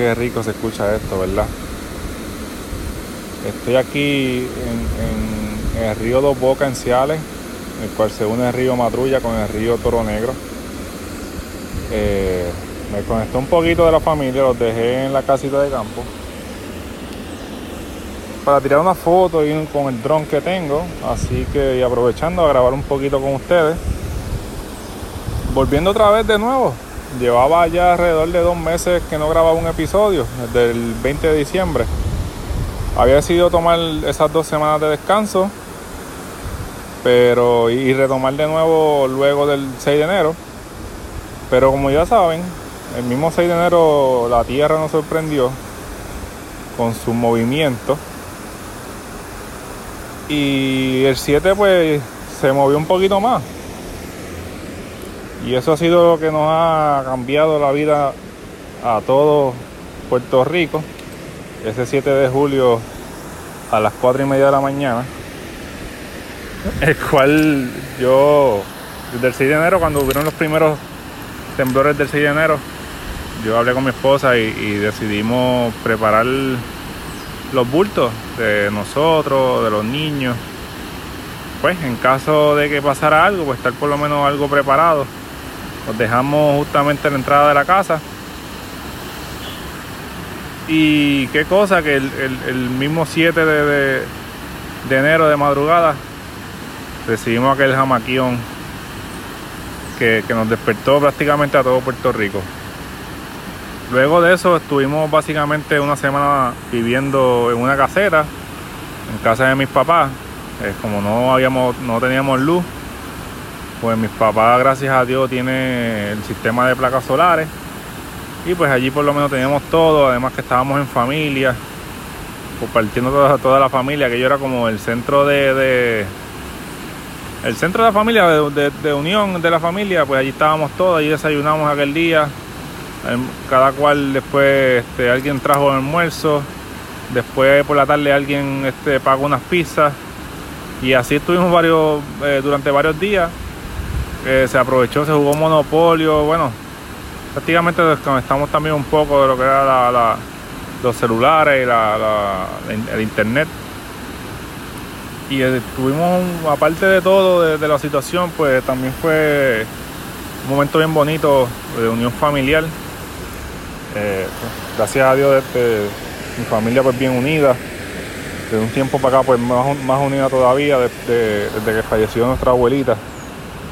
Qué rico se escucha esto, ¿verdad? Estoy aquí en, el río Dos Bocas en Ciales, el cual se une el río Matrulla con el río Toro Negro. Eh, me conecté un poquito de la familia, los dejé en la casita de campo para tirar una foto y con el dron que tengo. Así que aprovechando a grabar un poquito con ustedes. Volviendo otra vez de nuevo. Llevaba ya alrededor de dos meses que no grababa un episodio, desde el 20 de diciembre. Había decidido tomar esas dos semanas de descanso, pero y retomar de nuevo luego del 6 de enero. Pero como ya saben, el mismo 6 de enero la Tierra nos sorprendió con su movimiento y el 7 pues se movió un poquito más. Y eso ha sido lo que nos ha cambiado la vida a todo Puerto Rico. Ese 7 de julio a las 4 y media de la mañana. El cual yo, desde el 6 de enero, cuando hubieron los primeros temblores del 6 de enero, yo hablé con mi esposa y, decidimos preparar los bultos de nosotros, de los niños. Pues en caso de que pasara algo, pues estar por lo menos algo preparado. Los dejamos justamente en la entrada de la casa. Y qué cosa que el, mismo 7 de, enero de madrugada recibimos aquel jamaquión que, que nos despertó prácticamente a todo Puerto Rico. Luego de eso estuvimos básicamente una semana viviendo en una caseta, en casa de mis papás. Eh, como no habíamos, no teníamos luz, pues mis papás, gracias a Dios, tiene el sistema de placas solares. Y pues allí por lo menos teníamos todo, además que estábamos en familia, compartiendo toda, toda la familia, que yo era como el centro de, el centro de la familia, de, de, unión de la familia, pues allí estábamos todos, allí desayunamos aquel día, cada cual después este, alguien trajo el almuerzo, después por la tarde alguien este, pagó unas pizzas y así estuvimos varios eh, durante varios días. Eh, se aprovechó, se jugó monopolio, bueno, prácticamente desconectamos también un poco de lo que era los celulares y el internet. Y estuvimos, aparte de todo, de, la situación, pues también fue un momento bien bonito de unión familiar. Eh, gracias a Dios este, mi familia pues bien unida. De un tiempo para acá pues más, más unida todavía desde, que falleció nuestra abuelita.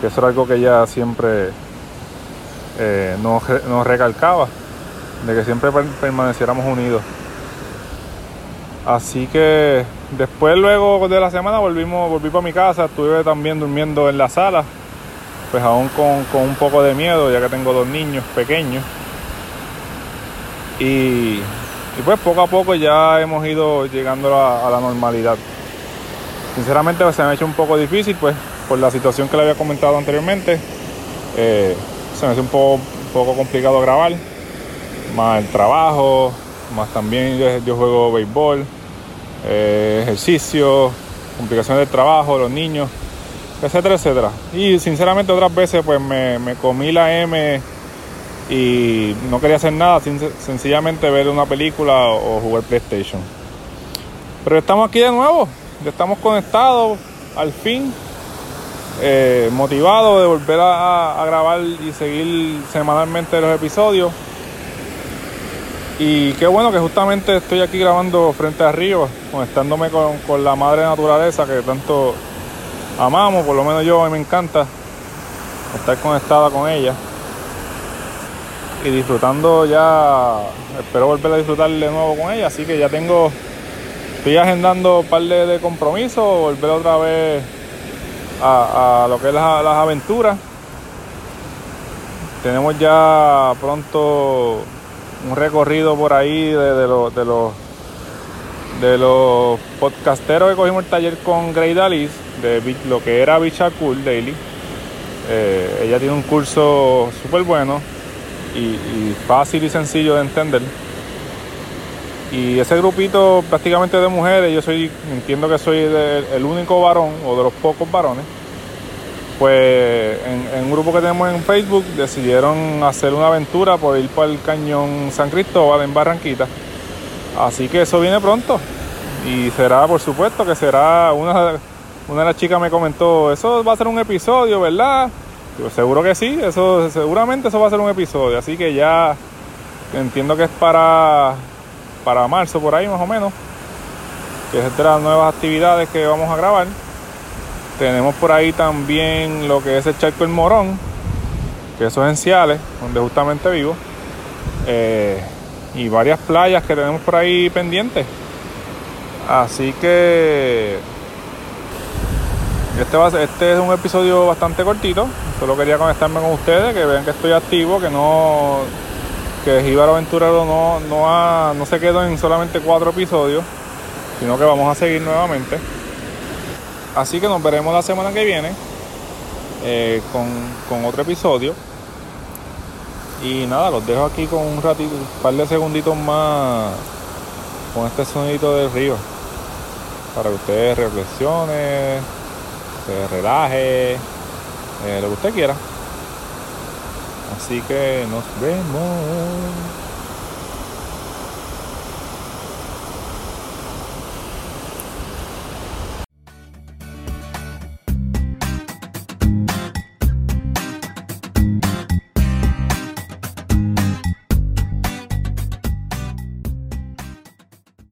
Que eso era algo que ella siempre eh, nos, recalcaba. De que siempre permaneciéramos unidos. Así que después luego de la semana volvimos, volví para mi casa, estuve también durmiendo en la sala, pues aún con, con un poco de miedo, ya que tengo dos niños pequeños. Y, pues poco a poco ya hemos ido llegando a, la normalidad. Sinceramente se me ha hecho un poco difícil pues por la situación que le había comentado anteriormente. Eh, se me hace un poco, complicado grabar. Más el trabajo, más también yo, juego béisbol, eh, ejercicio, complicaciones del trabajo, los niños, etcétera, etcétera. Y sinceramente otras veces pues me, comí la M y no quería hacer nada, sencillamente ver una película o jugar PlayStation. Pero estamos aquí de nuevo, ya estamos conectados al fin, eh, motivados de volver a, grabar y seguir semanalmente los episodios. Y qué bueno que justamente estoy aquí grabando frente a río, conectándome con, con la madre naturaleza que tanto amamos, por lo menos yo mí me encanta estar conectada con ella y disfrutando ya, espero volver a disfrutar de nuevo con ella, así que ya tengo, estoy agendando un par de, compromisos, volver otra vez a, lo que es las, aventuras. Tenemos ya pronto un recorrido por ahí de, los de los de los podcasteros que cogimos el taller con Grey Dalis de lo que era Bicha Cool Daily. Eh, ella tiene un curso súper bueno y, fácil y sencillo de entender. Y ese grupito prácticamente de mujeres, yo soy, entiendo que soy el único varón o de los pocos varones. pues en, un grupo que tenemos en Facebook decidieron hacer una aventura por ir para el cañón San Cristóbal en Barranquita. Así que eso viene pronto. Y será, por supuesto, que será una, una de las chicas me comentó, eso va a ser un episodio, ¿verdad? Yo seguro que sí, eso seguramente eso va a ser un episodio, así que ya entiendo que es para para marzo por ahí más o menos, que es de las nuevas actividades que vamos a grabar. Tenemos por ahí también lo que es el Charco El Morón, que es en Ciales, donde justamente vivo. Eh, y varias playas que tenemos por ahí pendientes. Así que este, va este es un episodio bastante cortito. Solo quería conectarme con ustedes, que vean que estoy activo, que no que Jíbaro Aventurero no, no, no se quedó en solamente cuatro episodios, sino que vamos a seguir nuevamente. Así que nos veremos la semana que viene eh, con, otro episodio. Y nada, los dejo aquí con un ratito, un par de segunditos más con este sonidito del río. Para que ustedes reflexionen, se relaje, eh, lo que usted quiera. Así que nos vemos.